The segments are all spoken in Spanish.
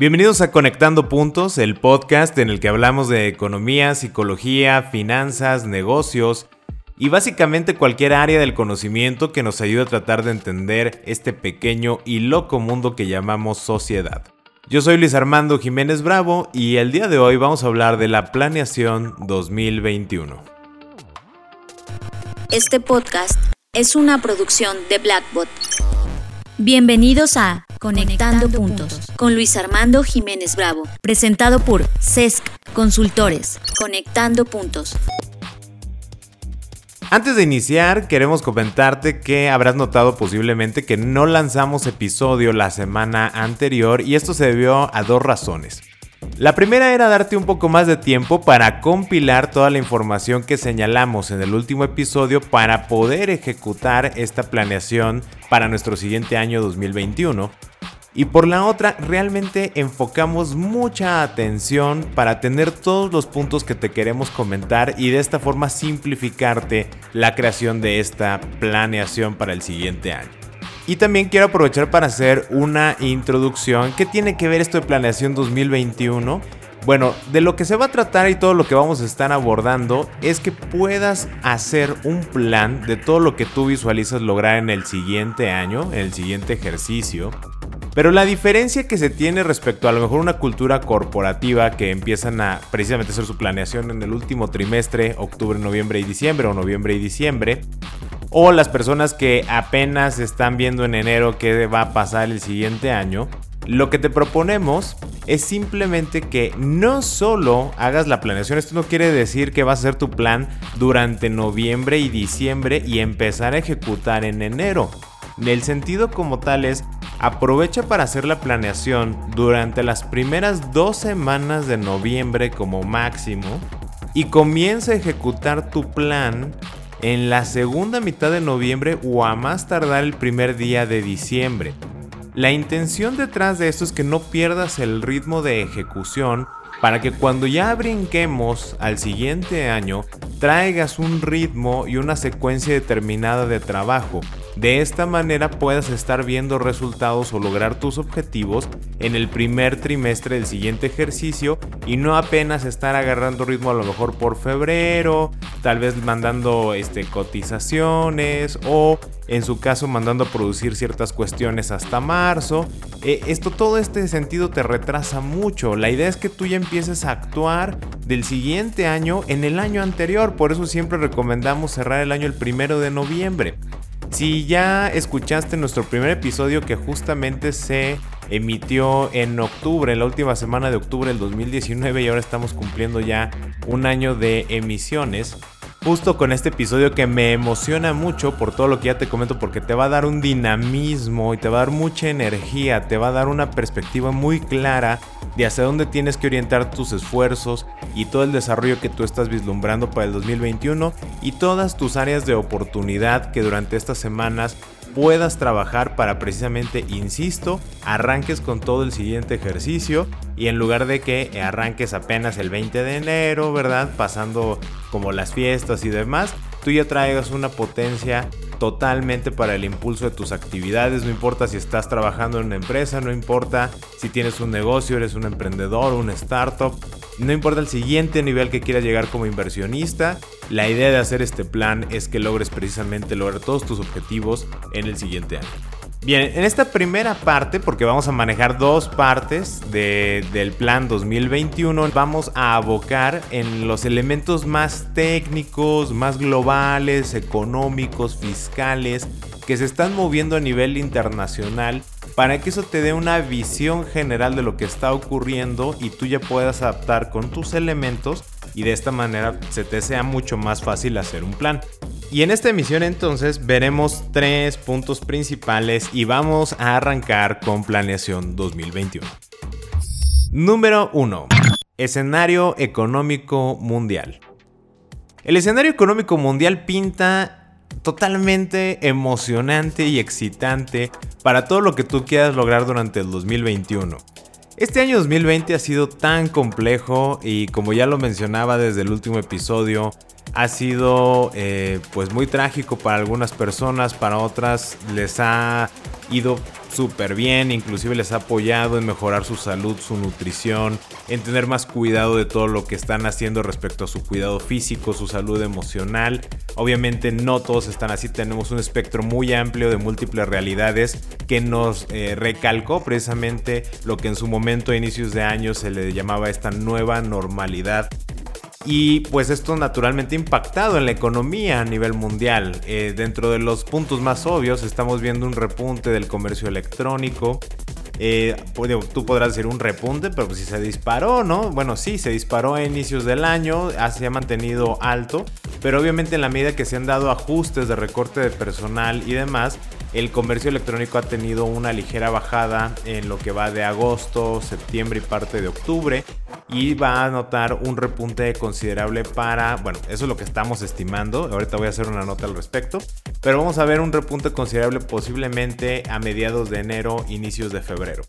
Bienvenidos a Conectando Puntos, el podcast en el que hablamos de economía, psicología, finanzas, negocios y básicamente cualquier área del conocimiento que nos ayude a tratar de entender este pequeño y loco mundo que llamamos sociedad. Yo soy Luis Armando Jiménez Bravo y el día de hoy vamos a hablar de la planeación 2021. Este podcast es una producción de Blackbot. Bienvenidos a Conectando, Puntos con Luis Armando Jiménez Bravo, presentado por CESC Consultores. Conectando Puntos. Antes de iniciar, queremos comentarte que habrás notado posiblemente que no lanzamos episodio la semana anterior y esto se debió a dos razones. La primera era darte un poco más de tiempo para compilar toda la información que señalamos en el último episodio para poder ejecutar esta planeación para nuestro siguiente año 2021. Y por la otra, realmente enfocamos mucha atención para tener todos los puntos que te queremos comentar y de esta forma simplificarte la creación de esta planeación para el siguiente año. Y también quiero aprovechar para hacer una introducción. ¿Qué tiene que ver esto de planeación 2021? Bueno, de lo que se va a tratar y todo lo que vamos a estar abordando es que puedas hacer un plan de todo lo que tú visualizas lograr en el siguiente año, en el siguiente ejercicio. Pero la diferencia que se tiene respecto a lo mejor una cultura corporativa que empiezan a precisamente hacer su planeación en el último trimestre, octubre, noviembre y diciembre o noviembre y diciembre, o las personas que apenas están viendo en enero qué va a pasar el siguiente año, lo que te proponemos es simplemente que no solo hagas la planeación, esto no quiere decir que vas a hacer tu plan durante noviembre y diciembre y empezar a ejecutar en enero. El sentido como tal es aprovecha para hacer la planeación durante las primeras dos semanas de noviembre como máximo y comienza a ejecutar tu plan en la segunda mitad de noviembre o a más tardar el primer día de diciembre. La intención detrás de esto es que no pierdas el ritmo de ejecución para que cuando ya brinquemos al siguiente año traigas un ritmo y una secuencia determinada de trabajo. De esta manera puedas estar viendo resultados o lograr tus objetivos en el primer trimestre del siguiente ejercicio y no apenas estar agarrando ritmo a lo mejor por febrero, tal vez mandando este, cotizaciones o en su caso mandando a producir ciertas cuestiones hasta marzo. Eh, esto, todo este sentido te retrasa mucho. La idea es que tú ya empieces a actuar del siguiente año en el año anterior. Por eso siempre recomendamos cerrar el año el primero de noviembre. Si ya escuchaste nuestro primer episodio que justamente se emitió en octubre, la última semana de octubre del 2019 y ahora estamos cumpliendo ya un año de emisiones, justo con este episodio que me emociona mucho por todo lo que ya te comento, porque te va a dar un dinamismo y te va a dar mucha energía, te va a dar una perspectiva muy clara de hacia dónde tienes que orientar tus esfuerzos y todo el desarrollo que tú estás vislumbrando para el 2021 y todas tus áreas de oportunidad que durante estas semanas puedas trabajar para precisamente, insisto, arranques con todo el siguiente ejercicio y en lugar de que arranques apenas el 20 de enero, ¿verdad? Pasando como las fiestas y demás, tú ya traigas una potencia totalmente para el impulso de tus actividades, no importa si estás trabajando en una empresa, no importa si tienes un negocio, eres un emprendedor, un startup, no importa el siguiente nivel que quieras llegar como inversionista, la idea de hacer este plan es que logres precisamente lograr todos tus objetivos en el siguiente año. Bien, en esta primera parte, porque vamos a manejar dos partes del plan 2021, vamos a abocar en los elementos más técnicos, más globales, económicos, fiscales, que se están moviendo a nivel internacional para que eso te dé una visión general de lo que está ocurriendo y tú ya puedas adaptar con tus elementos y de esta manera se te sea mucho más fácil hacer un plan. Y en esta emisión entonces veremos tres puntos principales y vamos a arrancar con planeación 2021. Número 1. Escenario económico mundial. El escenario económico mundial pinta totalmente emocionante y excitante para todo lo que tú quieras lograr durante el 2021. Este año 2020 ha sido tan complejo y como ya lo mencionaba desde el último episodio, ha sido eh, pues muy trágico para algunas personas, para otras les ha ido súper bien, inclusive les ha apoyado en mejorar su salud, su nutrición, en tener más cuidado de todo lo que están haciendo respecto a su cuidado físico, su salud emocional. Obviamente no todos están así, tenemos un espectro muy amplio de múltiples realidades que nos eh, recalcó precisamente lo que en su momento a inicios de año se le llamaba esta nueva normalidad y pues esto naturalmente ha impactado en la economía a nivel mundial. Eh, dentro de los puntos más obvios estamos viendo un repunte del comercio electrónico. Eh, pues, tú podrás decir un repunte, pero pues si se disparó, ¿no? Bueno, sí, se disparó a inicios del año, se ha mantenido alto, pero obviamente en la medida que se han dado ajustes de recorte de personal y demás, el comercio electrónico ha tenido una ligera bajada en lo que va de agosto, septiembre y parte de octubre y va a notar un repunte considerable para, bueno, eso es lo que estamos estimando, ahorita voy a hacer una nota al respecto, pero vamos a ver un repunte considerable posiblemente a mediados de enero, inicios de febrero.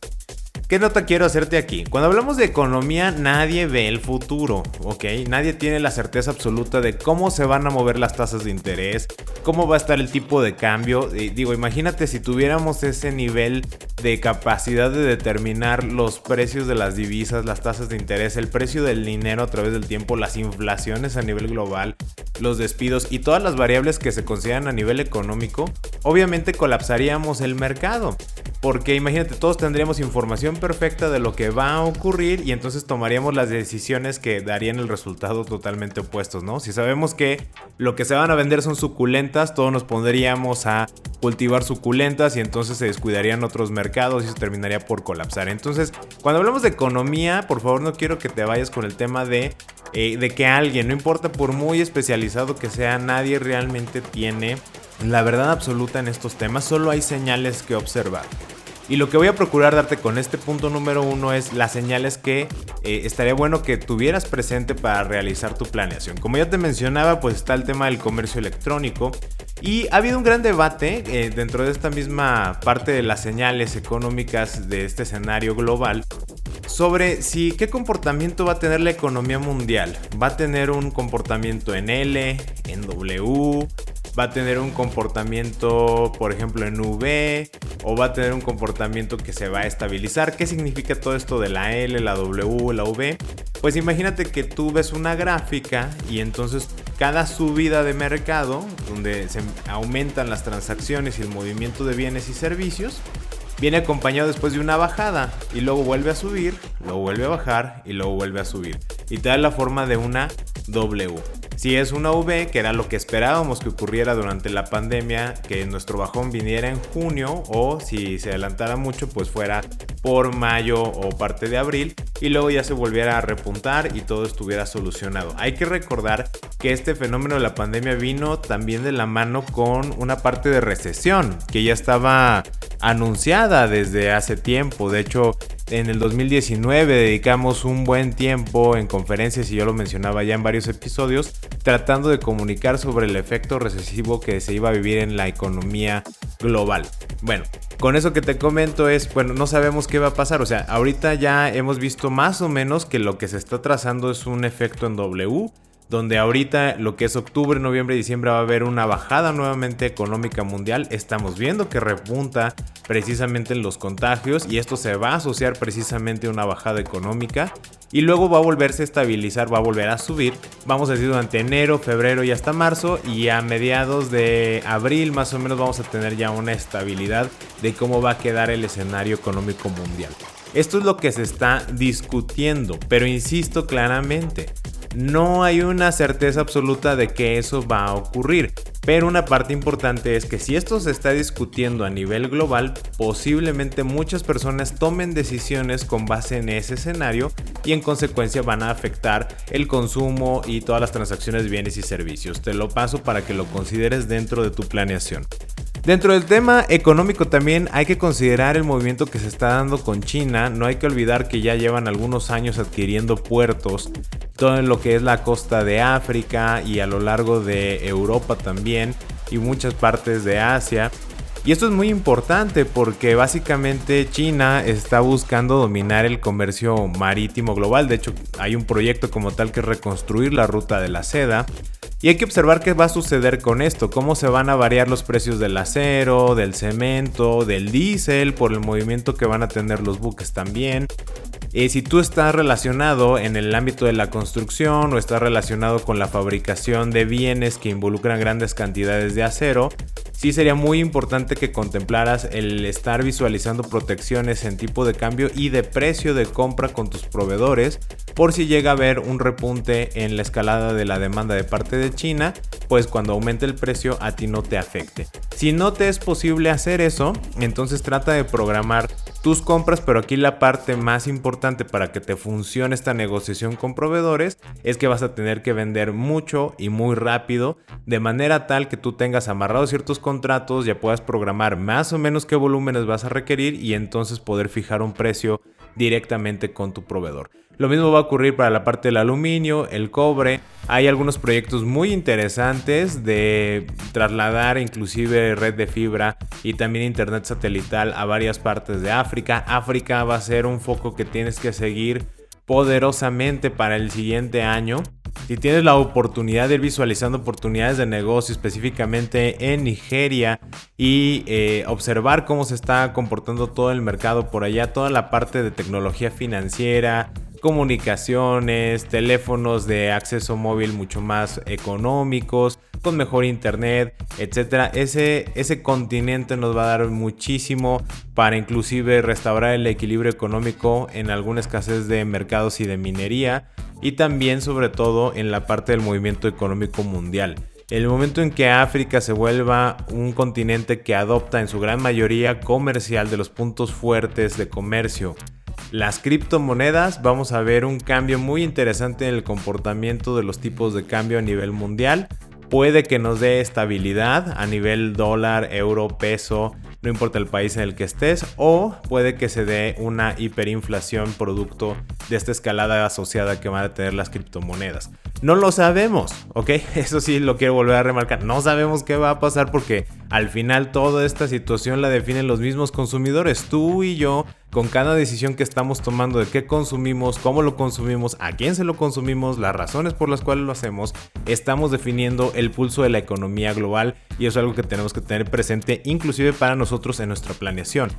¿Qué nota quiero hacerte aquí? Cuando hablamos de economía, nadie ve el futuro, ¿ok? Nadie tiene la certeza absoluta de cómo se van a mover las tasas de interés, cómo va a estar el tipo de cambio. digo, imagínate si tuviéramos ese nivel de capacidad de determinar los precios de las divisas, las tasas de interés, el precio del dinero a través del tiempo, las inflaciones a nivel global, los despidos y todas las variables que se consideran a nivel económico, obviamente colapsaríamos el mercado. Porque imagínate, todos tendríamos información perfecta de lo que va a ocurrir y entonces tomaríamos las decisiones que darían el resultado totalmente opuestos, ¿no? Si sabemos que lo que se van a vender son suculentas, todos nos pondríamos a cultivar suculentas y entonces se descuidarían otros mercados y eso terminaría por colapsar. Entonces, cuando hablamos de economía, por favor no quiero que te vayas con el tema de, eh, de que alguien, no importa por muy especializado que sea, nadie realmente tiene la verdad absoluta en estos temas, solo hay señales que observar. Y lo que voy a procurar darte con este punto número uno es las señales que eh, estaría bueno que tuvieras presente para realizar tu planeación. Como ya te mencionaba, pues está el tema del comercio electrónico. Y ha habido un gran debate eh, dentro de esta misma parte de las señales económicas de este escenario global sobre si qué comportamiento va a tener la economía mundial. ¿Va a tener un comportamiento en L, en W, va a tener un comportamiento, por ejemplo, en V, o va a tener un comportamiento que se va a estabilizar. ¿Qué significa todo esto de la L, la W, la V? Pues imagínate que tú ves una gráfica y entonces cada subida de mercado, donde se aumentan las transacciones y el movimiento de bienes y servicios, viene acompañado después de una bajada y luego vuelve a subir, luego vuelve a bajar y luego vuelve a subir. Y te da la forma de una W. Si es una V, que era lo que esperábamos que ocurriera durante la pandemia, que nuestro bajón viniera en junio o si se adelantara mucho, pues fuera por mayo o parte de abril y luego ya se volviera a repuntar y todo estuviera solucionado. Hay que recordar que este fenómeno de la pandemia vino también de la mano con una parte de recesión que ya estaba anunciada desde hace tiempo. De hecho, en el 2019 dedicamos un buen tiempo en conferencias y yo lo mencionaba ya en varios episodios tratando de comunicar sobre el efecto recesivo que se iba a vivir en la economía global. Bueno, con eso que te comento es, bueno, no sabemos qué va a pasar, o sea, ahorita ya hemos visto más o menos que lo que se está trazando es un efecto en W donde ahorita lo que es octubre, noviembre diciembre va a haber una bajada nuevamente económica mundial. Estamos viendo que repunta precisamente en los contagios y esto se va a asociar precisamente a una bajada económica y luego va a volverse a estabilizar, va a volver a subir. Vamos a decir durante enero, febrero y hasta marzo y a mediados de abril más o menos vamos a tener ya una estabilidad de cómo va a quedar el escenario económico mundial. Esto es lo que se está discutiendo, pero insisto claramente, no hay una certeza absoluta de que eso va a ocurrir. Pero una parte importante es que si esto se está discutiendo a nivel global, posiblemente muchas personas tomen decisiones con base en ese escenario y en consecuencia van a afectar el consumo y todas las transacciones de bienes y servicios. Te lo paso para que lo consideres dentro de tu planeación. Dentro del tema económico también hay que considerar el movimiento que se está dando con China. No hay que olvidar que ya llevan algunos años adquiriendo puertos, todo en lo que es la costa de África y a lo largo de Europa también y muchas partes de Asia. Y esto es muy importante porque básicamente China está buscando dominar el comercio marítimo global. De hecho, hay un proyecto como tal que es reconstruir la ruta de la seda. Y hay que observar qué va a suceder con esto, cómo se van a variar los precios del acero, del cemento, del diésel, por el movimiento que van a tener los buques también. Y si tú estás relacionado en el ámbito de la construcción o estás relacionado con la fabricación de bienes que involucran grandes cantidades de acero, sí sería muy importante que contemplaras el estar visualizando protecciones en tipo de cambio y de precio de compra con tus proveedores por si llega a haber un repunte en la escalada de la demanda de parte de China, pues cuando aumente el precio a ti no te afecte. Si no te es posible hacer eso, entonces trata de programar tus compras, pero aquí la parte más importante para que te funcione esta negociación con proveedores es que vas a tener que vender mucho y muy rápido, de manera tal que tú tengas amarrados ciertos contratos, ya puedas programar más o menos qué volúmenes vas a requerir y entonces poder fijar un precio directamente con tu proveedor. Lo mismo va a ocurrir para la parte del aluminio, el cobre. Hay algunos proyectos muy interesantes de trasladar inclusive red de fibra y también internet satelital a varias partes de África. África va a ser un foco que tienes que seguir poderosamente para el siguiente año. Si tienes la oportunidad de ir visualizando oportunidades de negocio específicamente en Nigeria y eh, observar cómo se está comportando todo el mercado por allá, toda la parte de tecnología financiera, comunicaciones, teléfonos de acceso móvil mucho más económicos, con mejor internet, etcétera. Ese, ese continente nos va a dar muchísimo para inclusive restaurar el equilibrio económico en alguna escasez de mercados y de minería y también sobre todo en la parte del movimiento económico mundial. El momento en que África se vuelva un continente que adopta en su gran mayoría comercial de los puntos fuertes de comercio las criptomonedas, vamos a ver un cambio muy interesante en el comportamiento de los tipos de cambio a nivel mundial. Puede que nos dé estabilidad a nivel dólar, euro, peso, no importa el país en el que estés, o puede que se dé una hiperinflación producto de esta escalada asociada que van a tener las criptomonedas. No lo sabemos, ¿ok? Eso sí lo quiero volver a remarcar. No sabemos qué va a pasar porque al final toda esta situación la definen los mismos consumidores, tú y yo, con cada decisión que estamos tomando de qué consumimos, cómo lo consumimos, a quién se lo consumimos, las razones por las cuales lo hacemos, estamos definiendo el pulso de la economía global y eso es algo que tenemos que tener presente inclusive para nosotros en nuestra planeación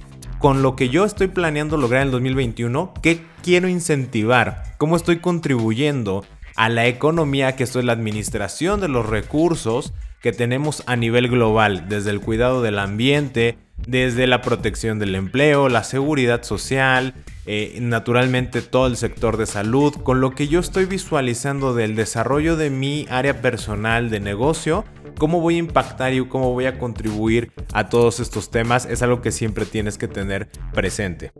con lo que yo estoy planeando lograr en el 2021, ¿qué quiero incentivar? ¿Cómo estoy contribuyendo a la economía, que esto es la administración de los recursos que tenemos a nivel global, desde el cuidado del ambiente, desde la protección del empleo, la seguridad social, eh, naturalmente todo el sector de salud, con lo que yo estoy visualizando del desarrollo de mi área personal de negocio, cómo voy a impactar y cómo voy a contribuir a todos estos temas, es algo que siempre tienes que tener presente.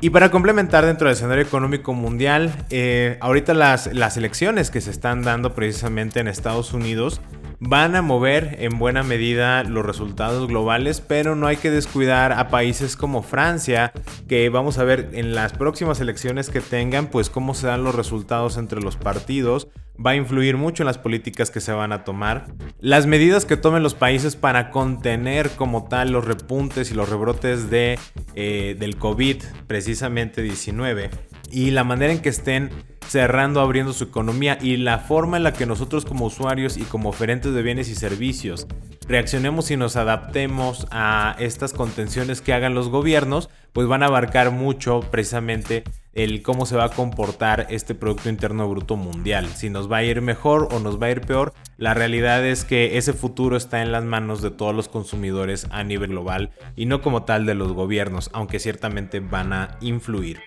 Y para complementar dentro del escenario económico mundial, eh, ahorita las, las elecciones que se están dando precisamente en Estados Unidos van a mover en buena medida los resultados globales, pero no hay que descuidar a países como Francia, que vamos a ver en las próximas elecciones que tengan, pues cómo se dan los resultados entre los partidos, va a influir mucho en las políticas que se van a tomar. Las medidas que tomen los países para contener como tal los repuntes y los rebrotes de, eh, del COVID, precisamente 19, y la manera en que estén cerrando, abriendo su economía y la forma en la que nosotros como usuarios y como oferentes de bienes y servicios reaccionemos y nos adaptemos a estas contenciones que hagan los gobiernos, pues van a abarcar mucho precisamente el cómo se va a comportar este Producto Interno Bruto mundial. Si nos va a ir mejor o nos va a ir peor, la realidad es que ese futuro está en las manos de todos los consumidores a nivel global y no como tal de los gobiernos, aunque ciertamente van a influir.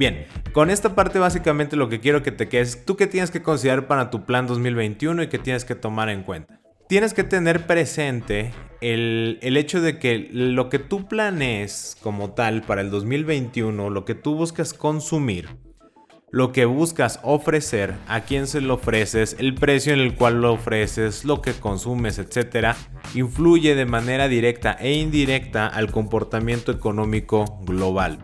Bien, con esta parte básicamente lo que quiero que te quedes, tú qué tienes que considerar para tu plan 2021 y qué tienes que tomar en cuenta. Tienes que tener presente el, el, hecho de que lo que tú planees como tal para el 2021, lo que tú buscas consumir, lo que buscas ofrecer, a quién se lo ofreces, el precio en el cual lo ofreces, lo que consumes, etc., influye de manera directa e indirecta al comportamiento económico global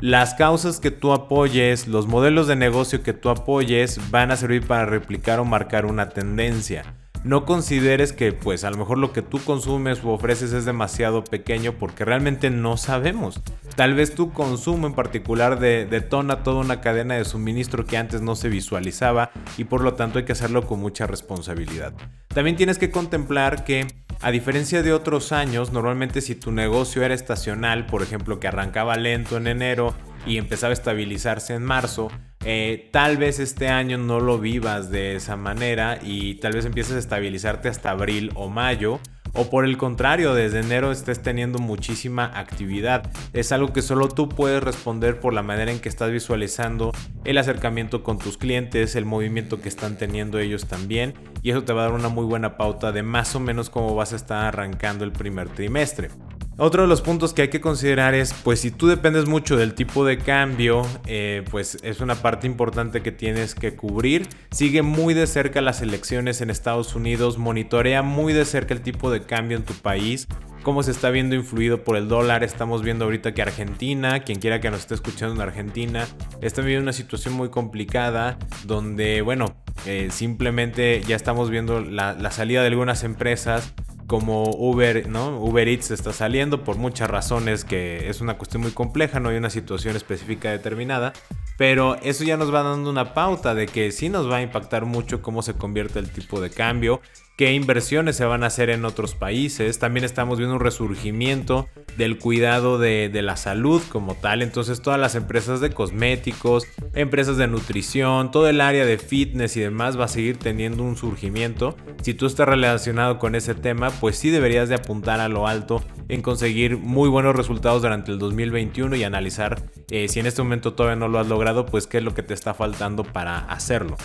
las causas que tú apoyes, los modelos de negocio que tú apoyes van a servir para replicar o marcar una tendencia. No consideres que pues a lo mejor lo que tú consumes o ofreces es demasiado pequeño porque realmente no sabemos. Tal vez tu consumo en particular detona toda una cadena de suministro que antes no se visualizaba y por lo tanto hay que hacerlo con mucha responsabilidad. También tienes que contemplar que a diferencia de otros años, normalmente si tu negocio era estacional, por ejemplo que arrancaba lento en enero y empezaba a estabilizarse en marzo, eh, tal vez este año no lo vivas de esa manera y tal vez empieces a estabilizarte hasta abril o mayo. O por el contrario, desde enero estés teniendo muchísima actividad. Es algo que solo tú puedes responder por la manera en que estás visualizando el acercamiento con tus clientes, el movimiento que están teniendo ellos también. Y eso te va a dar una muy buena pauta de más o menos cómo vas a estar arrancando el primer trimestre. Otro de los puntos que hay que considerar es, pues si tú dependes mucho del tipo de cambio, eh, pues es una parte importante que tienes que cubrir. Sigue muy de cerca las elecciones en Estados Unidos, monitorea muy de cerca el tipo de cambio en tu país, cómo se está viendo influido por el dólar. Estamos viendo ahorita que Argentina, quien quiera que nos esté escuchando en Argentina, está viviendo una situación muy complicada donde, bueno, eh, simplemente ya estamos viendo la, la salida de algunas empresas como Uber. Uber Eats está saliendo por muchas razones que es una cuestión muy compleja, no hay una situación específica determinada, pero eso ya nos va dando una pauta de que sí nos va a impactar mucho cómo se convierte el tipo de cambio qué inversiones se van a hacer en otros países. También estamos viendo un resurgimiento del cuidado de, la salud como tal. Entonces todas las empresas de cosméticos, empresas de nutrición, todo el área de fitness y demás va a seguir teniendo un surgimiento. Si tú estás relacionado con ese tema, pues sí deberías de apuntar a lo alto en conseguir muy buenos resultados durante el 2021 y analizar eh, si en este momento todavía no lo has logrado, pues qué es lo que te está faltando para hacerlo.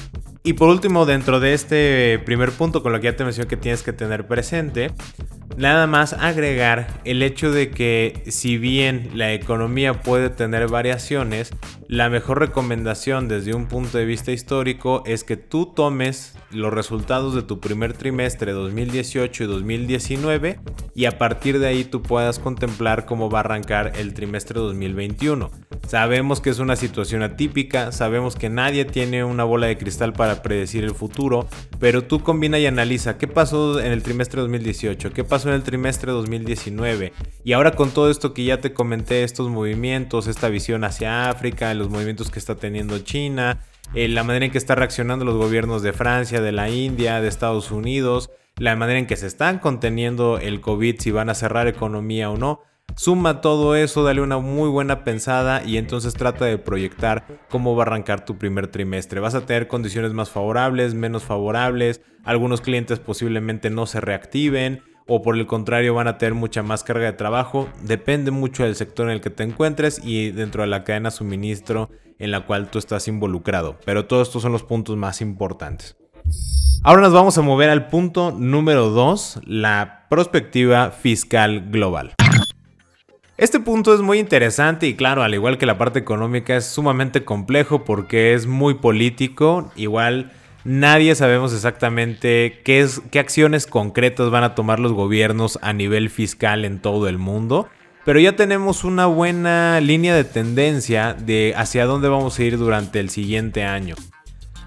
Y por último, dentro de este primer punto con lo que ya te mencioné que tienes que tener presente, nada más agregar el hecho de que si bien la economía puede tener variaciones, la mejor recomendación desde un punto de vista histórico es que tú tomes los resultados de tu primer trimestre 2018 y 2019 y a partir de ahí tú puedas contemplar cómo va a arrancar el trimestre 2021. Sabemos que es una situación atípica, sabemos que nadie tiene una bola de cristal para predecir el futuro, pero tú combina y analiza qué pasó en el trimestre 2018, qué pasó en el trimestre 2019 y ahora con todo esto que ya te comenté, estos movimientos, esta visión hacia África, los movimientos que está teniendo China, eh, la manera en que están reaccionando los gobiernos de Francia, de la India, de Estados Unidos, la manera en que se están conteniendo el COVID, si van a cerrar economía o no. Suma todo eso, dale una muy buena pensada y entonces trata de proyectar cómo va a arrancar tu primer trimestre. Vas a tener condiciones más favorables, menos favorables, algunos clientes posiblemente no se reactiven, o por el contrario van a tener mucha más carga de trabajo. Depende mucho del sector en el que te encuentres y dentro de la cadena suministro en la cual tú estás involucrado. Pero todos estos son los puntos más importantes. Ahora nos vamos a mover al punto número 2, la perspectiva fiscal global. Este punto es muy interesante y claro, al igual que la parte económica es sumamente complejo porque es muy político, igual Nadie sabemos exactamente qué, es, qué acciones concretas van a tomar los gobiernos a nivel fiscal en todo el mundo. Pero ya tenemos una buena línea de tendencia de hacia dónde vamos a ir durante el siguiente año.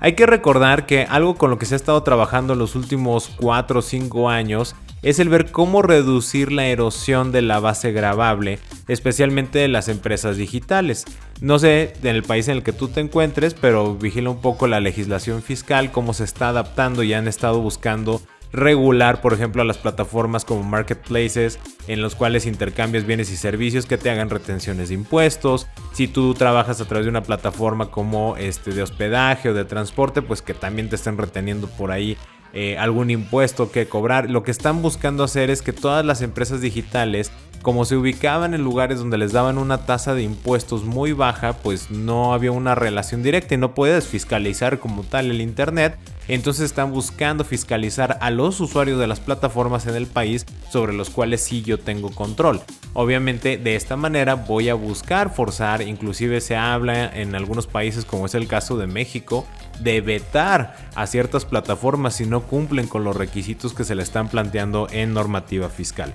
Hay que recordar que algo con lo que se ha estado trabajando en los últimos 4 o 5 años es el ver cómo reducir la erosión de la base grabable, especialmente de las empresas digitales. No sé en el país en el que tú te encuentres, pero vigila un poco la legislación fiscal, cómo se está adaptando y han estado buscando regular, por ejemplo, a las plataformas como marketplaces en los cuales intercambias bienes y servicios que te hagan retenciones de impuestos. Si tú trabajas a través de una plataforma como este de hospedaje o de transporte, pues que también te estén reteniendo por ahí eh, algún impuesto que cobrar. Lo que están buscando hacer es que todas las empresas digitales, como se ubicaban en lugares donde les daban una tasa de impuestos muy baja, pues no había una relación directa y no puedes fiscalizar como tal el Internet. Entonces están buscando fiscalizar a los usuarios de las plataformas en el país sobre los cuales sí yo tengo control. Obviamente de esta manera voy a buscar forzar, inclusive se habla en algunos países como es el caso de México, de vetar a ciertas plataformas si no cumplen con los requisitos que se le están planteando en normativa fiscal.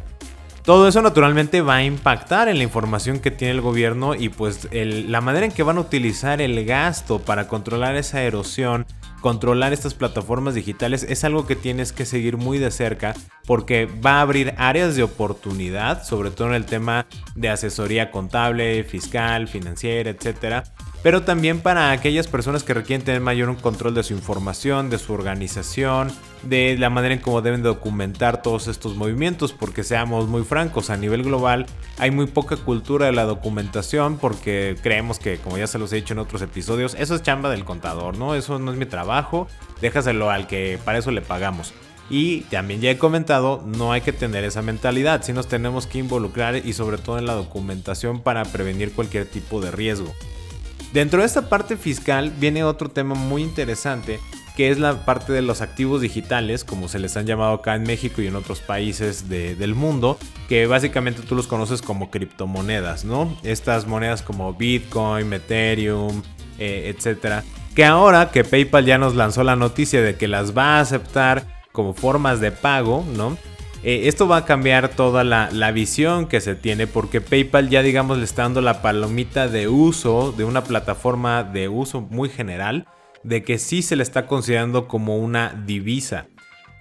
Todo eso naturalmente va a impactar en la información que tiene el gobierno y pues la manera en que van a utilizar el gasto para controlar esa erosión controlar estas plataformas digitales es algo que tienes que seguir muy de cerca porque va a abrir áreas de oportunidad, sobre todo en el tema de asesoría contable, fiscal, financiera, etcétera pero también para aquellas personas que requieren tener mayor control de su información, de su organización, de la manera en cómo deben documentar todos estos movimientos, porque seamos muy francos, a nivel global hay muy poca cultura de la documentación porque creemos que, como ya se los he dicho en otros episodios, eso es chamba del contador, ¿no? Eso no es mi trabajo, déjaselo al que para eso le pagamos. Y también ya he comentado, no hay que tener esa mentalidad, si nos tenemos que involucrar y sobre todo en la documentación para prevenir cualquier tipo de riesgo. Dentro de esta parte fiscal viene otro tema muy interesante que es la parte de los activos digitales, como se les han llamado acá en México y en otros países del mundo, que básicamente tú los conoces como criptomonedas, ¿no? Estas monedas como Bitcoin, Ethereum, eh, etcétera, que ahora que PayPal ya nos lanzó la noticia de que las va a aceptar como formas de pago, ¿no? Eh, esto va a cambiar toda la, visión que se tiene porque PayPal ya digamos le está dando la palomita de uso de una plataforma de uso muy general de que sí se le está considerando como una divisa.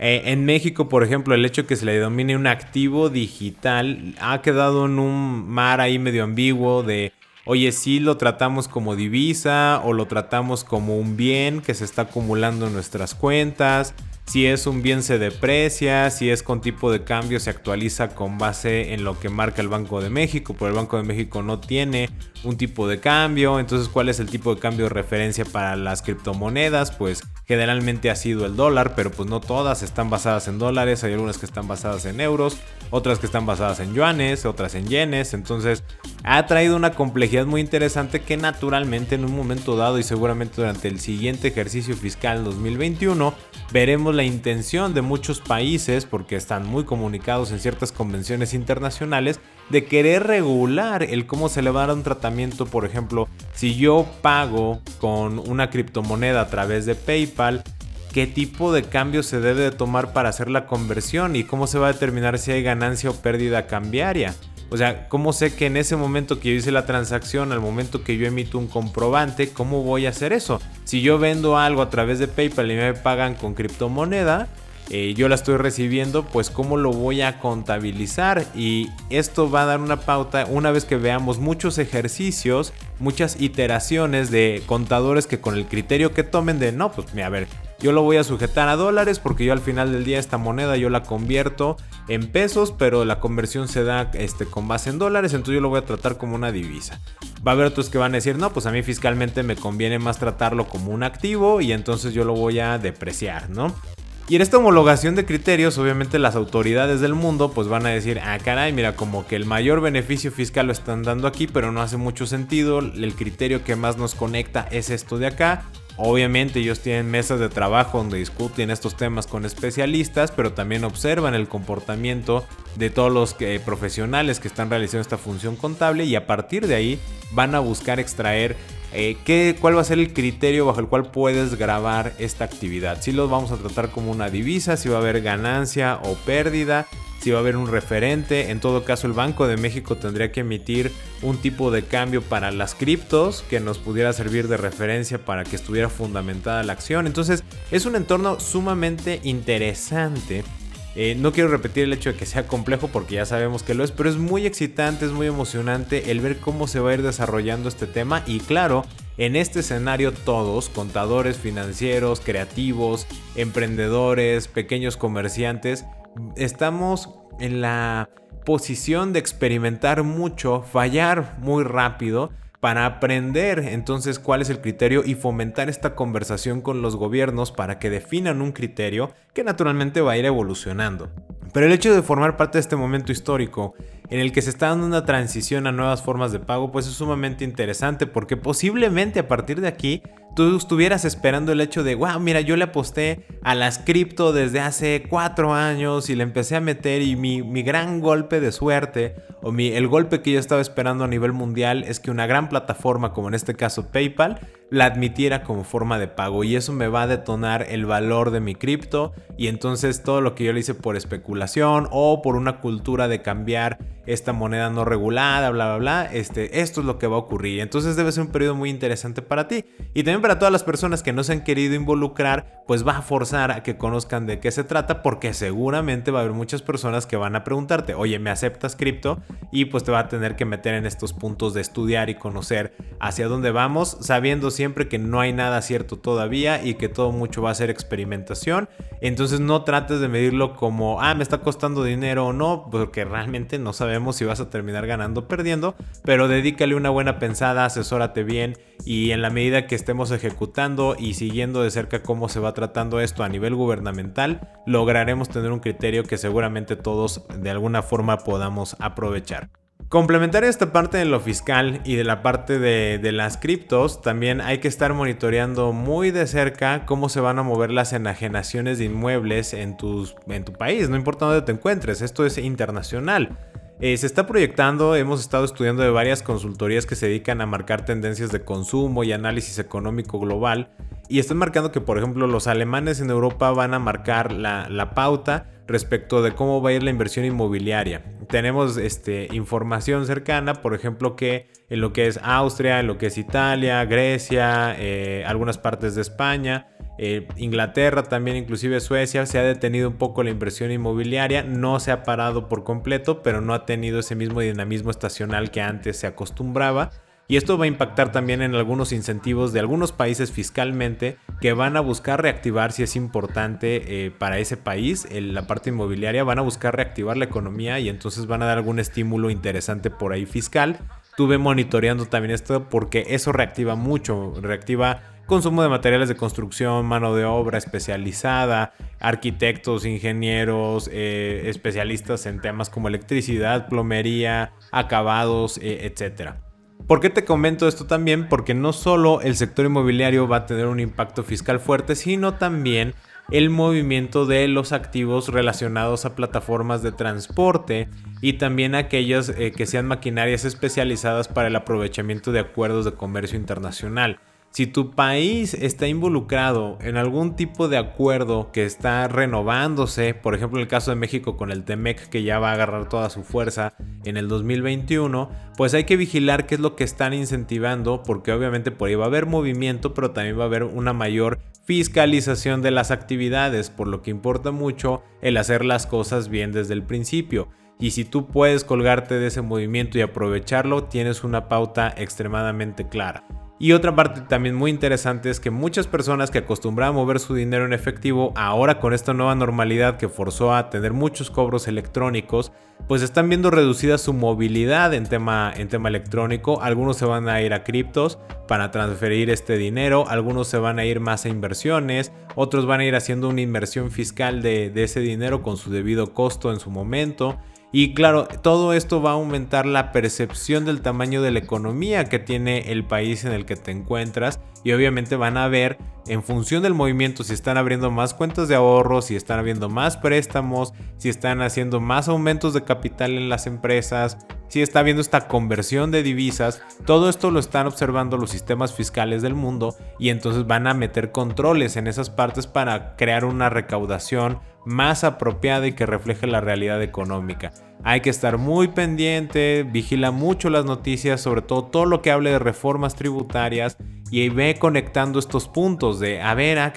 Eh, en México, por ejemplo, el hecho de que se le denomine un activo digital ha quedado en un mar ahí medio ambiguo de, oye, sí lo tratamos como divisa o lo tratamos como un bien que se está acumulando en nuestras cuentas si es un bien se deprecia, si es con tipo de cambio se actualiza con base en lo que marca el Banco de México, pero el Banco de México no tiene un tipo de cambio, entonces cuál es el tipo de cambio de referencia para las criptomonedas, pues generalmente ha sido el dólar, pero pues no todas están basadas en dólares, hay algunas que están basadas en euros, otras que están basadas en yuanes, otras en yenes, entonces ha traído una complejidad muy interesante que naturalmente en un momento dado y seguramente durante el siguiente ejercicio fiscal 2021 veremos la intención de muchos países, porque están muy comunicados en ciertas convenciones internacionales, de querer regular el cómo se le va a dar un tratamiento, por ejemplo, si yo pago con una criptomoneda a través de PayPal, qué tipo de cambio se debe de tomar para hacer la conversión y cómo se va a determinar si hay ganancia o pérdida cambiaria. O sea, ¿cómo sé que en ese momento que yo hice la transacción, al momento que yo emito un comprobante, cómo voy a hacer eso? Si yo vendo algo a través de PayPal y me pagan con criptomoneda, eh, yo la estoy recibiendo, pues cómo lo voy a contabilizar. Y esto va a dar una pauta una vez que veamos muchos ejercicios, muchas iteraciones de contadores que con el criterio que tomen de, no, pues a ver, yo lo voy a sujetar a dólares porque yo al final del día esta moneda yo la convierto en pesos, pero la conversión se da este, con base en dólares, entonces yo lo voy a tratar como una divisa. Va a haber otros que van a decir, no, pues a mí fiscalmente me conviene más tratarlo como un activo y entonces yo lo voy a depreciar, ¿no? Y en esta homologación de criterios, obviamente las autoridades del mundo pues van a decir, ah caray, mira, como que el mayor beneficio fiscal lo están dando aquí, pero no hace mucho sentido, el criterio que más nos conecta es esto de acá, Obviamente ellos tienen mesas de trabajo donde discuten estos temas con especialistas, pero también observan el comportamiento de todos los profesionales que están realizando esta función contable y a partir de ahí van a buscar extraer eh, qué, cuál va a ser el criterio bajo el cual puedes grabar esta actividad. Si los vamos a tratar como una divisa, si va a haber ganancia o pérdida, si va a haber un referente. En todo caso, el Banco de México tendría que emitir un tipo de cambio para las criptos que nos pudiera servir de referencia para que estuviera fundamentada la acción. Entonces, es un entorno sumamente interesante. Eh, no quiero repetir el hecho de que sea complejo porque ya sabemos que lo es, pero es muy excitante, es muy emocionante el ver cómo se va a ir desarrollando este tema. Y claro, en este escenario todos, contadores financieros, creativos, emprendedores, pequeños comerciantes, estamos en la posición de experimentar mucho, fallar muy rápido para aprender entonces cuál es el criterio y fomentar esta conversación con los gobiernos para que definan un criterio que naturalmente va a ir evolucionando. Pero el hecho de formar parte de este momento histórico en el que se está dando una transición a nuevas formas de pago, pues es sumamente interesante porque posiblemente a partir de aquí tú estuvieras esperando el hecho de, wow, mira, yo le aposté a las cripto desde hace cuatro años y le empecé a meter y mi, gran golpe de suerte o mi, el golpe que yo estaba esperando a nivel mundial es que una gran plataforma como en este caso PayPal la admitiera como forma de pago y eso me va a detonar el valor de mi cripto y entonces todo lo que yo le hice por especulación regulación o por una cultura de cambiar esta moneda no regulada, bla, bla, bla, este, esto es lo que va a ocurrir. Entonces debe ser un periodo muy interesante para ti. Y también para todas las personas que no se han querido involucrar, pues va a forzar a que conozcan de qué se trata, porque seguramente va a haber muchas personas que van a preguntarte, oye, ¿me aceptas cripto? Y pues te va a tener que meter en estos puntos de estudiar y conocer hacia dónde vamos, sabiendo siempre que no hay nada cierto todavía y que todo mucho va a ser experimentación. Entonces no trates de medirlo como, ah, me está costando dinero o no, porque realmente no sabemos si vas a terminar ganando o perdiendo, pero dedícale una buena pensada, asesórate bien y en la medida que estemos ejecutando y siguiendo de cerca cómo se va tratando esto a nivel gubernamental, lograremos tener un criterio que seguramente todos de alguna forma podamos aprovechar. Complementar esta parte de lo fiscal y de la parte de, las criptos, también hay que estar monitoreando muy de cerca cómo se van a mover las enajenaciones de inmuebles en tu país, no importa dónde te encuentres, esto es internacional. Eh, se está proyectando, hemos estado estudiando de varias consultorías que se dedican a marcar tendencias de consumo y análisis económico global y están marcando que por ejemplo los alemanes en Europa van a marcar la, pauta respecto de cómo va a ir la inversión inmobiliaria. Tenemos este, información cercana, por ejemplo, que en lo que es Austria, en lo que es Italia, Grecia, eh, algunas partes de España, eh, Inglaterra, también inclusive Suecia, se ha detenido un poco la inversión inmobiliaria, no se ha parado por completo, pero no ha tenido ese mismo dinamismo estacional que antes se acostumbraba. Y esto va a impactar también en algunos incentivos de algunos países fiscalmente que van a buscar reactivar si es importante eh, para ese país la parte inmobiliaria, van a buscar reactivar la economía y entonces van a dar algún estímulo interesante por ahí fiscal. Tuve monitoreando también esto porque eso reactiva mucho, reactiva consumo de materiales de construcción, mano de obra especializada, arquitectos, ingenieros, eh, especialistas en temas como electricidad, plomería, acabados, eh, etc. ¿Por qué te comento esto también? Porque no solo el sector inmobiliario va a tener un impacto fiscal fuerte, sino también el movimiento de los activos relacionados a plataformas de transporte y también aquellas eh, que sean maquinarias especializadas para el aprovechamiento de acuerdos de comercio internacional. Si tu país está involucrado en algún tipo de acuerdo que está renovándose, por ejemplo el caso de México con el TEMEC que ya va a agarrar toda su fuerza en el 2021, pues hay que vigilar qué es lo que están incentivando porque obviamente por ahí va a haber movimiento, pero también va a haber una mayor fiscalización de las actividades, por lo que importa mucho el hacer las cosas bien desde el principio. Y si tú puedes colgarte de ese movimiento y aprovecharlo, tienes una pauta extremadamente clara. Y otra parte también muy interesante es que muchas personas que acostumbraban a mover su dinero en efectivo, ahora con esta nueva normalidad que forzó a tener muchos cobros electrónicos, pues están viendo reducida su movilidad en tema, en tema electrónico. Algunos se van a ir a criptos para transferir este dinero, algunos se van a ir más a inversiones, otros van a ir haciendo una inversión fiscal de, de ese dinero con su debido costo en su momento. Y claro, todo esto va a aumentar la percepción del tamaño de la economía que tiene el país en el que te encuentras. Y obviamente van a ver en función del movimiento si están abriendo más cuentas de ahorro, si están abriendo más préstamos, si están haciendo más aumentos de capital en las empresas, si está habiendo esta conversión de divisas, todo esto lo están observando los sistemas fiscales del mundo y entonces van a meter controles en esas partes para crear una recaudación más apropiada y que refleje la realidad económica. Hay que estar muy pendiente, vigila mucho las noticias, sobre todo todo lo que hable de reformas tributarias y ve conectando estos puntos de, a ver, ah,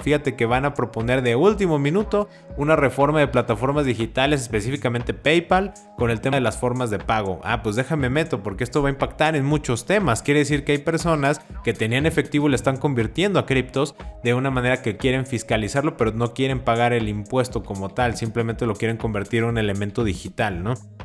fíjate que van a proponer de último minuto una reforma de plataformas digitales, específicamente PayPal, con el tema de las formas de pago. Ah, pues déjame meto, porque esto va a impactar en muchos temas. Quiere decir que hay personas que tenían efectivo y le están convirtiendo a criptos de una manera que quieren fiscalizarlo, pero no quieren pagar el impuesto como tal, simplemente lo quieren convertir en un elemento digital,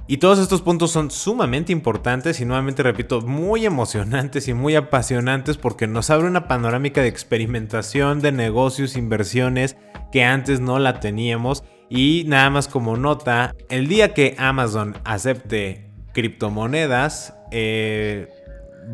Y todos estos puntos son sumamente importantes y nuevamente repito, muy emocionantes y muy apasionantes porque nos abre una panorámica de experimentación de negocios, inversiones que antes no la teníamos. Y nada más como nota, el día que Amazon acepte criptomonedas, eh,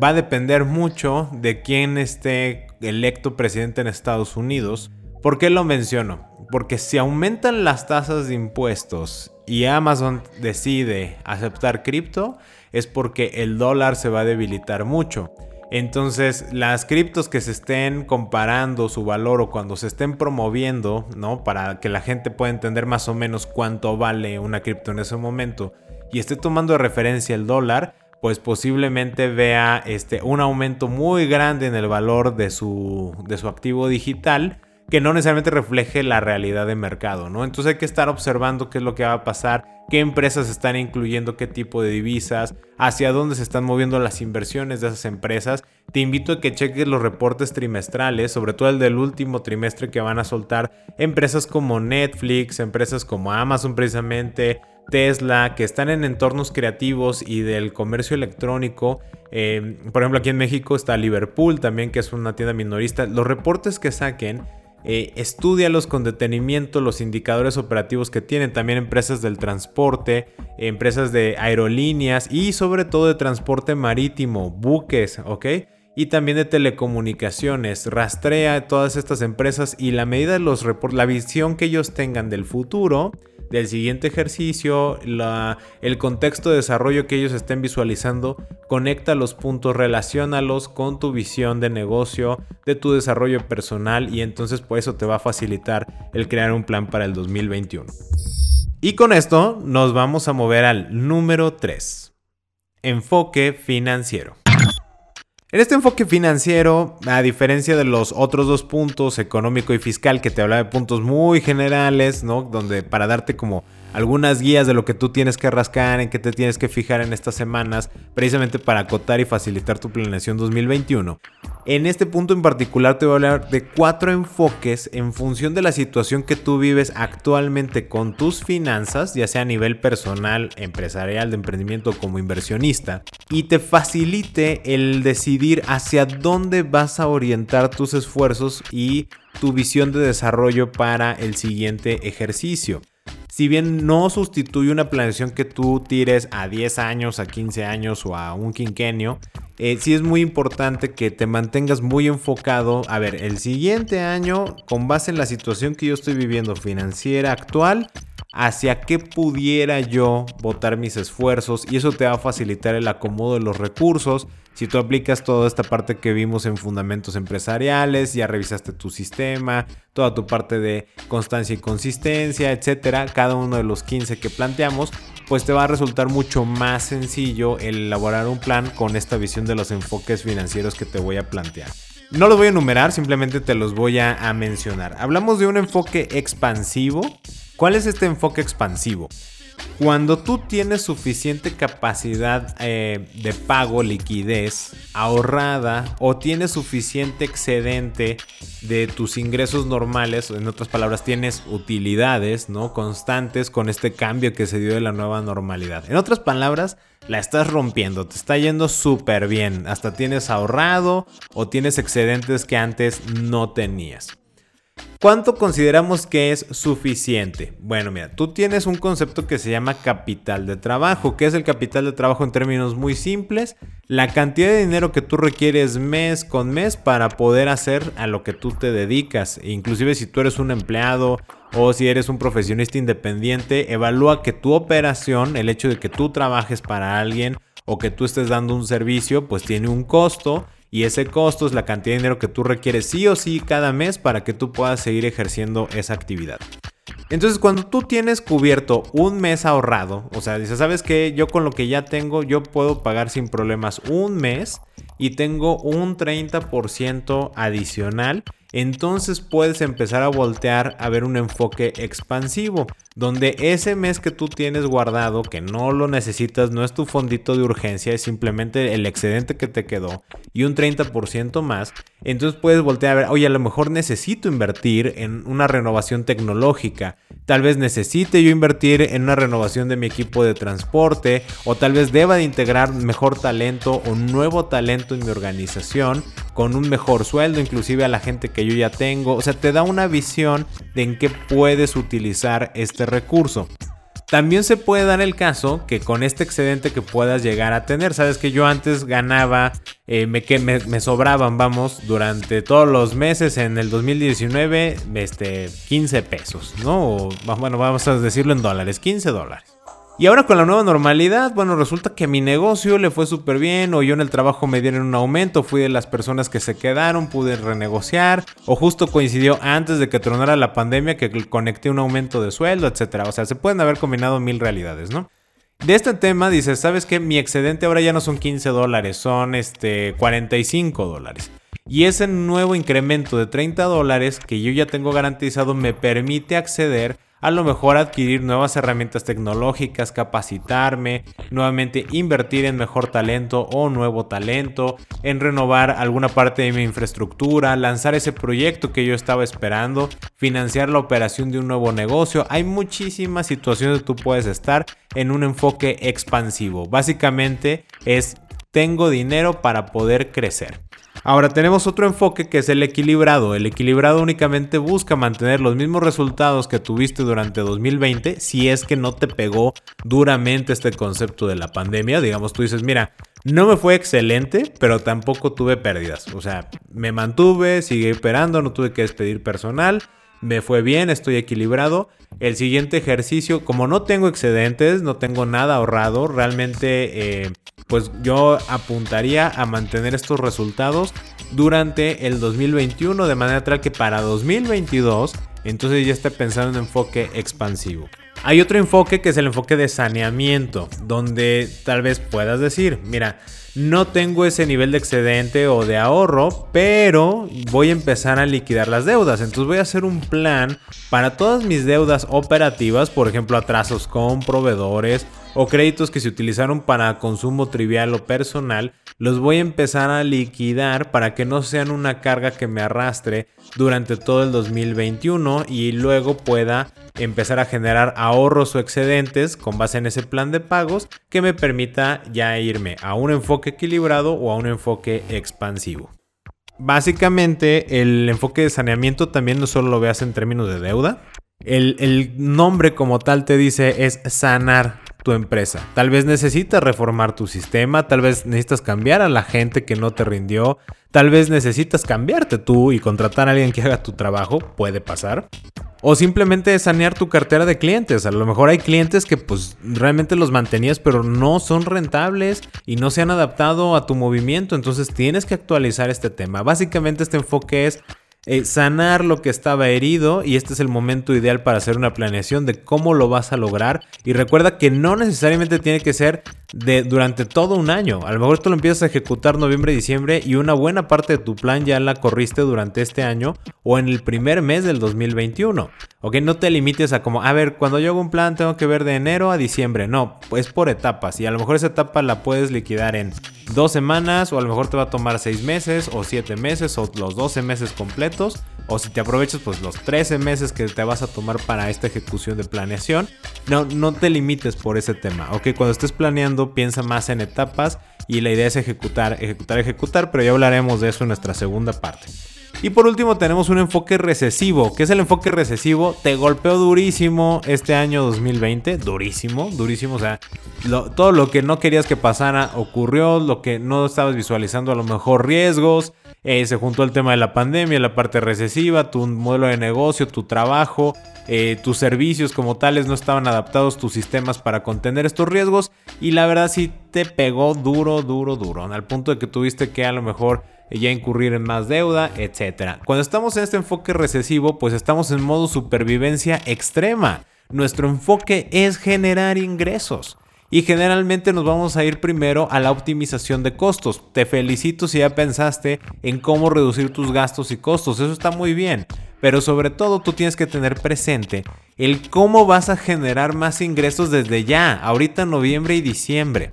va a depender mucho de quién esté electo presidente en Estados Unidos. ¿Por qué lo menciono? Porque si aumentan las tasas de impuestos y Amazon decide aceptar cripto, es porque el dólar se va a debilitar mucho. Entonces, las criptos que se estén comparando su valor o cuando se estén promoviendo, ¿no? Para que la gente pueda entender más o menos cuánto vale una cripto en ese momento y esté tomando de referencia el dólar, pues posiblemente vea este, un aumento muy grande en el valor de su, de su activo digital que no necesariamente refleje la realidad de mercado, ¿no? Entonces hay que estar observando qué es lo que va a pasar, qué empresas están incluyendo qué tipo de divisas, hacia dónde se están moviendo las inversiones de esas empresas. Te invito a que cheques los reportes trimestrales, sobre todo el del último trimestre que van a soltar empresas como Netflix, empresas como Amazon precisamente, Tesla, que están en entornos creativos y del comercio electrónico. Eh, por ejemplo, aquí en México está Liverpool también, que es una tienda minorista. Los reportes que saquen eh, estudialos con detenimiento los indicadores operativos que tienen también empresas del transporte, empresas de aerolíneas y sobre todo de transporte marítimo, buques, ¿ok? Y también de telecomunicaciones. Rastrea todas estas empresas y la medida de los reportes, la visión que ellos tengan del futuro, del siguiente ejercicio, el contexto de desarrollo que ellos estén visualizando, conecta los puntos, relacionalos con tu visión de negocio, de tu desarrollo personal y entonces por eso te va a facilitar el crear un plan para el 2021. Y con esto nos vamos a mover al número 3. Enfoque financiero. En este enfoque financiero, a diferencia de los otros dos puntos, económico y fiscal, que te hablaba de puntos muy generales, ¿no? Donde para darte como algunas guías de lo que tú tienes que rascar, en qué te tienes que fijar en estas semanas, precisamente para acotar y facilitar tu planeación 2021. En este punto en particular te voy a hablar de cuatro enfoques en función de la situación que tú vives actualmente con tus finanzas, ya sea a nivel personal, empresarial, de emprendimiento como inversionista, y te facilite el decidir hacia dónde vas a orientar tus esfuerzos y tu visión de desarrollo para el siguiente ejercicio si bien no sustituye una planeación que tú tires a 10 años, a 15 años o a un quinquenio, eh, sí es muy importante que te mantengas muy enfocado. A ver, el siguiente año, con base en la situación que yo estoy viviendo financiera actual, hacia qué pudiera yo botar mis esfuerzos y eso te va a facilitar el acomodo de los recursos. Si tú aplicas toda esta parte que vimos en fundamentos empresariales, ya revisaste tu sistema, toda tu parte de constancia y consistencia, etcétera, cada uno de los 15 que planteamos, pues te va a resultar mucho más sencillo el elaborar un plan con esta visión de los enfoques financieros que te voy a plantear. No los voy a enumerar, simplemente te los voy a mencionar. Hablamos de un enfoque expansivo, ¿Cuál es este enfoque expansivo? Cuando tú tienes suficiente capacidad eh, de pago, liquidez ahorrada o tienes suficiente excedente de tus ingresos normales, en otras palabras, tienes utilidades ¿no? constantes con este cambio que se dio de la nueva normalidad. En otras palabras, la estás rompiendo, te está yendo súper bien, hasta tienes ahorrado o tienes excedentes que antes no tenías. ¿Cuánto consideramos que es suficiente? Bueno, mira, tú tienes un concepto que se llama capital de trabajo. ¿Qué es el capital de trabajo en términos muy simples? La cantidad de dinero que tú requieres mes con mes para poder hacer a lo que tú te dedicas. Inclusive si tú eres un empleado o si eres un profesionista independiente, evalúa que tu operación, el hecho de que tú trabajes para alguien o que tú estés dando un servicio, pues tiene un costo y ese costo es la cantidad de dinero que tú requieres sí o sí cada mes para que tú puedas seguir ejerciendo esa actividad. Entonces, cuando tú tienes cubierto un mes ahorrado, o sea, dices, ¿sabes qué? Yo con lo que ya tengo, yo puedo pagar sin problemas un mes y tengo un 30% adicional entonces puedes empezar a voltear a ver un enfoque expansivo, donde ese mes que tú tienes guardado, que no lo necesitas, no es tu fondito de urgencia, es simplemente el excedente que te quedó y un 30% más, entonces puedes voltear a ver, oye, a lo mejor necesito invertir en una renovación tecnológica, tal vez necesite yo invertir en una renovación de mi equipo de transporte, o tal vez deba de integrar mejor talento o nuevo talento en mi organización, con un mejor sueldo, inclusive a la gente que yo ya tengo, o sea, te da una visión de en qué puedes utilizar este recurso. También se puede dar el caso que con este excedente que puedas llegar a tener, sabes que yo antes ganaba, eh, me, que me, sobraban, vamos, durante todos los meses en el 2019, este, 15 pesos, ¿no? bueno, vamos a decirlo en dólares, 15 dólares. Y ahora con la nueva normalidad, bueno, resulta que mi negocio le fue súper bien, o yo en el trabajo me dieron un aumento, fui de las personas que se quedaron, pude renegociar, o justo coincidió antes de que tronara la pandemia que conecté un aumento de sueldo, etc. O sea, se pueden haber combinado mil realidades, ¿no? De este tema dices, ¿sabes qué? Mi excedente ahora ya no son 15 dólares, son este 45 dólares. Y ese nuevo incremento de 30 dólares que yo ya tengo garantizado me permite acceder a lo mejor adquirir nuevas herramientas tecnológicas, capacitarme, nuevamente invertir en mejor talento o nuevo talento, en renovar alguna parte de mi infraestructura, lanzar ese proyecto que yo estaba esperando, financiar la operación de un nuevo negocio. Hay muchísimas situaciones que tú puedes estar en un enfoque expansivo. Básicamente es tengo dinero para poder crecer. Ahora tenemos otro enfoque que es el equilibrado. El equilibrado únicamente busca mantener los mismos resultados que tuviste durante 2020 si es que no te pegó duramente este concepto de la pandemia. Digamos, tú dices, mira, no me fue excelente, pero tampoco tuve pérdidas. O sea, me mantuve, sigue operando, no tuve que despedir personal. Me fue bien, estoy equilibrado. El siguiente ejercicio, como no tengo excedentes, no tengo nada ahorrado, realmente eh, pues yo apuntaría a mantener estos resultados durante el 2021 de manera tal que para 2022 entonces ya esté pensando en enfoque expansivo. Hay otro enfoque que es el enfoque de saneamiento, donde tal vez puedas decir, mira, no tengo ese nivel de excedente o de ahorro, pero voy a empezar a liquidar las deudas. Entonces voy a hacer un plan para todas mis deudas operativas, por ejemplo, atrasos con proveedores o créditos que se utilizaron para consumo trivial o personal, los voy a empezar a liquidar para que no sean una carga que me arrastre durante todo el 2021 y luego pueda empezar a generar ahorros o excedentes con base en ese plan de pagos que me permita ya irme a un enfoque equilibrado o a un enfoque expansivo. Básicamente el enfoque de saneamiento también no solo lo veas en términos de deuda, el, el, nombre como tal te dice es sanar tu empresa. Tal vez necesitas reformar tu sistema, tal vez necesitas cambiar a la gente que no te rindió, tal vez necesitas cambiarte tú y contratar a alguien que haga tu trabajo, puede pasar. O simplemente sanear tu cartera de clientes. A lo mejor hay clientes que pues realmente los mantenías pero no son rentables y no se han adaptado a tu movimiento. Entonces tienes que actualizar este tema. Básicamente este enfoque es eh, sanar lo que estaba herido y este es el momento ideal para hacer una planeación de cómo lo vas a lograr y recuerda que no necesariamente tiene que ser de durante todo un año. A lo mejor tú lo empiezas a ejecutar noviembre, diciembre y una buena parte de tu plan ya la corriste durante este año o en el primer mes del 2021. Ok, no te limites a como, a ver, cuando yo hago un plan tengo que ver de enero a diciembre. No, pues por etapas y a lo mejor esa etapa la puedes liquidar en dos semanas o a lo mejor te va a tomar seis meses o siete meses o los 12 meses completos o si te aprovechas pues los 13 meses que te vas a tomar para esta ejecución de planeación. No, no te limites por ese tema, ok, cuando estés planeando piensa más en etapas y la idea es ejecutar, ejecutar, ejecutar, pero ya hablaremos de eso en nuestra segunda parte. Y por último tenemos un enfoque recesivo. ¿Qué es el enfoque recesivo? Te golpeó durísimo este año 2020. Durísimo, durísimo. O sea, todo lo que no querías que pasara ocurrió. Lo que no estabas visualizando a lo mejor riesgos. Eh, se juntó el tema de la pandemia, la parte recesiva, tu modelo de negocio, tu trabajo, eh, tus servicios como tales no estaban adaptados, tus sistemas para contener estos riesgos. Y la verdad sí te pegó duro, duro, duro. Al punto de que tuviste que a lo mejor ya incurrir en más deuda, etc. Cuando estamos en este enfoque recesivo, pues estamos en modo supervivencia extrema. Nuestro enfoque es generar ingresos. Y generalmente nos vamos a ir primero a la optimización de costos. Te felicito si ya pensaste en cómo reducir tus gastos y costos. Eso está muy bien. Pero sobre todo tú tienes que tener presente el cómo vas a generar más ingresos desde ya, ahorita noviembre y diciembre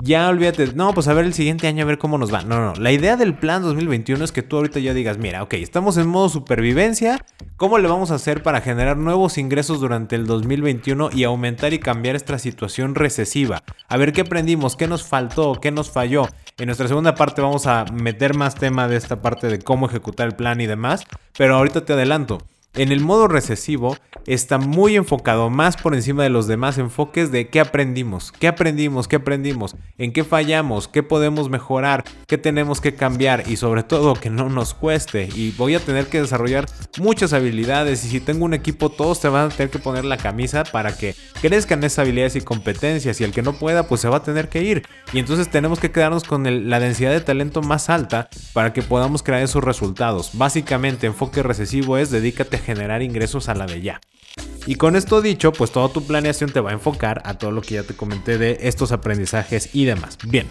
ya olvídate, no, pues a ver el siguiente año a ver cómo nos va. No, no, la idea del plan 2021 es que tú ahorita ya digas, mira, ok, estamos en modo supervivencia, ¿cómo le vamos a hacer para generar nuevos ingresos durante el 2021 y aumentar y cambiar esta situación recesiva? A ver qué aprendimos, qué nos faltó, qué nos falló. En nuestra segunda parte vamos a meter más tema de esta parte de cómo ejecutar el plan y demás, pero ahorita te adelanto. En el modo recesivo está muy enfocado más por encima de los demás enfoques de qué aprendimos, qué aprendimos, qué aprendimos, en qué fallamos, qué podemos mejorar, qué tenemos que cambiar y sobre todo que no nos cueste. Y voy a tener que desarrollar muchas habilidades y si tengo un equipo todos te van a tener que poner la camisa para que crezcan esas habilidades y competencias y el que no pueda pues se va a tener que ir. Y entonces tenemos que quedarnos con la densidad de talento más alta para que podamos crear esos resultados. Básicamente enfoque recesivo es dedícate generar ingresos a la de ya. Y con esto dicho, pues toda tu planeación te va a enfocar a todo lo que ya te comenté de estos aprendizajes y demás. Bien.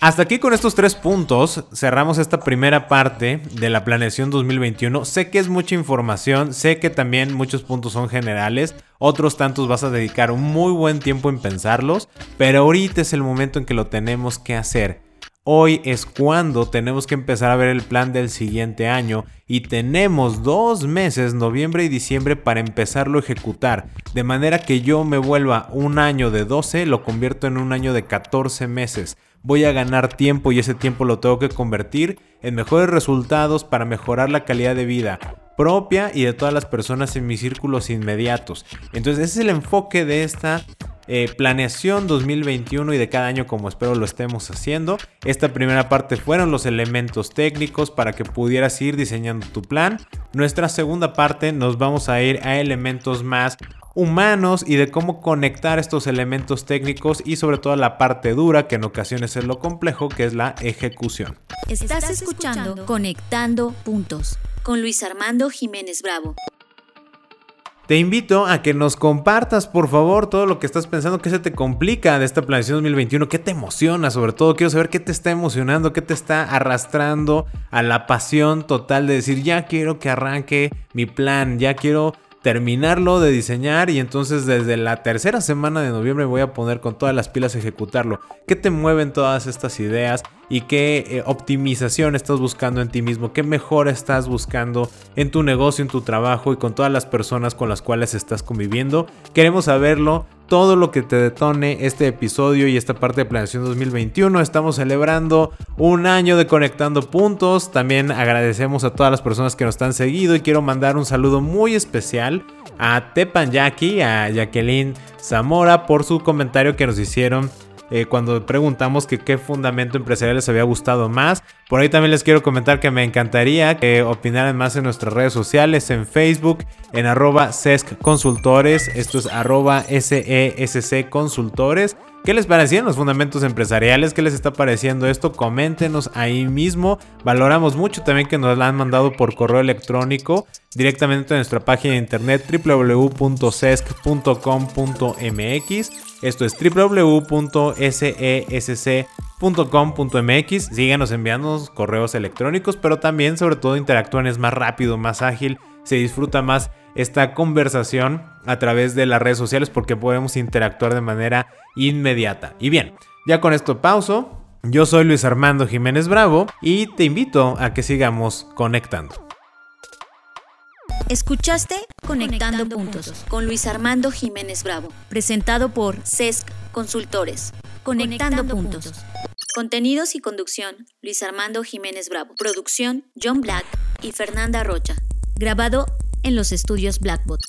Hasta aquí con estos tres puntos cerramos esta primera parte de la planeación 2021. Sé que es mucha información, sé que también muchos puntos son generales, otros tantos vas a dedicar un muy buen tiempo en pensarlos, pero ahorita es el momento en que lo tenemos que hacer. Hoy es cuando tenemos que empezar a ver el plan del siguiente año y tenemos dos meses, noviembre y diciembre, para empezarlo a ejecutar. De manera que yo me vuelva un año de 12, lo convierto en un año de 14 meses. Voy a ganar tiempo y ese tiempo lo tengo que convertir en mejores resultados para mejorar la calidad de vida propia y de todas las personas en mis círculos inmediatos. Entonces ese es el enfoque de esta eh, planeación 2021 y de cada año como espero lo estemos haciendo. Esta primera parte fueron los elementos técnicos para que pudieras ir diseñando tu plan. Nuestra segunda parte nos vamos a ir a elementos más humanos y de cómo conectar estos elementos técnicos y sobre todo la parte dura que en ocasiones es lo complejo que es la ejecución. Estás escuchando Conectando Puntos con Luis Armando Jiménez Bravo. Te invito a que nos compartas, por favor, todo lo que estás pensando, qué se te complica de esta planeación 2021, qué te emociona, sobre todo quiero saber qué te está emocionando, qué te está arrastrando a la pasión total de decir, ya quiero que arranque mi plan, ya quiero terminarlo de diseñar y entonces desde la tercera semana de noviembre voy a poner con todas las pilas a ejecutarlo. ¿Qué te mueven todas estas ideas y qué eh, optimización estás buscando en ti mismo? ¿Qué mejora estás buscando en tu negocio, en tu trabajo y con todas las personas con las cuales estás conviviendo? Queremos saberlo todo lo que te detone este episodio y esta parte de planeación 2021. Estamos celebrando un año de Conectando Puntos. También agradecemos a todas las personas que nos han seguido y quiero mandar un saludo muy especial a Tepan Jackie, a Jacqueline Zamora por su comentario que nos hicieron eh, cuando preguntamos qué fundamento empresarial les había gustado más. Por ahí también les quiero comentar que me encantaría que opinaran más en nuestras redes sociales, en Facebook, en arroba SESC esto es arroba SESC Consultores. ¿Qué les parecían los fundamentos empresariales? ¿Qué les está pareciendo esto? Coméntenos ahí mismo. Valoramos mucho también que nos la han mandado por correo electrónico directamente a nuestra página de internet www.sesc.com.mx. Esto es www.sesc.com.mx. Síganos enviando correos electrónicos, pero también, sobre todo, interactúan es más rápido, más ágil, se disfruta más esta conversación a través de las redes sociales porque podemos interactuar de manera inmediata. Y bien, ya con esto pauso. Yo soy Luis Armando Jiménez Bravo y te invito a que sigamos conectando. Escuchaste Conectando, puntos, con Luis Armando Jiménez Bravo, presentado por CESC Consultores. Conectando, puntos. Contenidos y conducción, Luis Armando Jiménez Bravo. Producción, John Black y Fernanda Rocha. Grabado en los estudios Blackbot.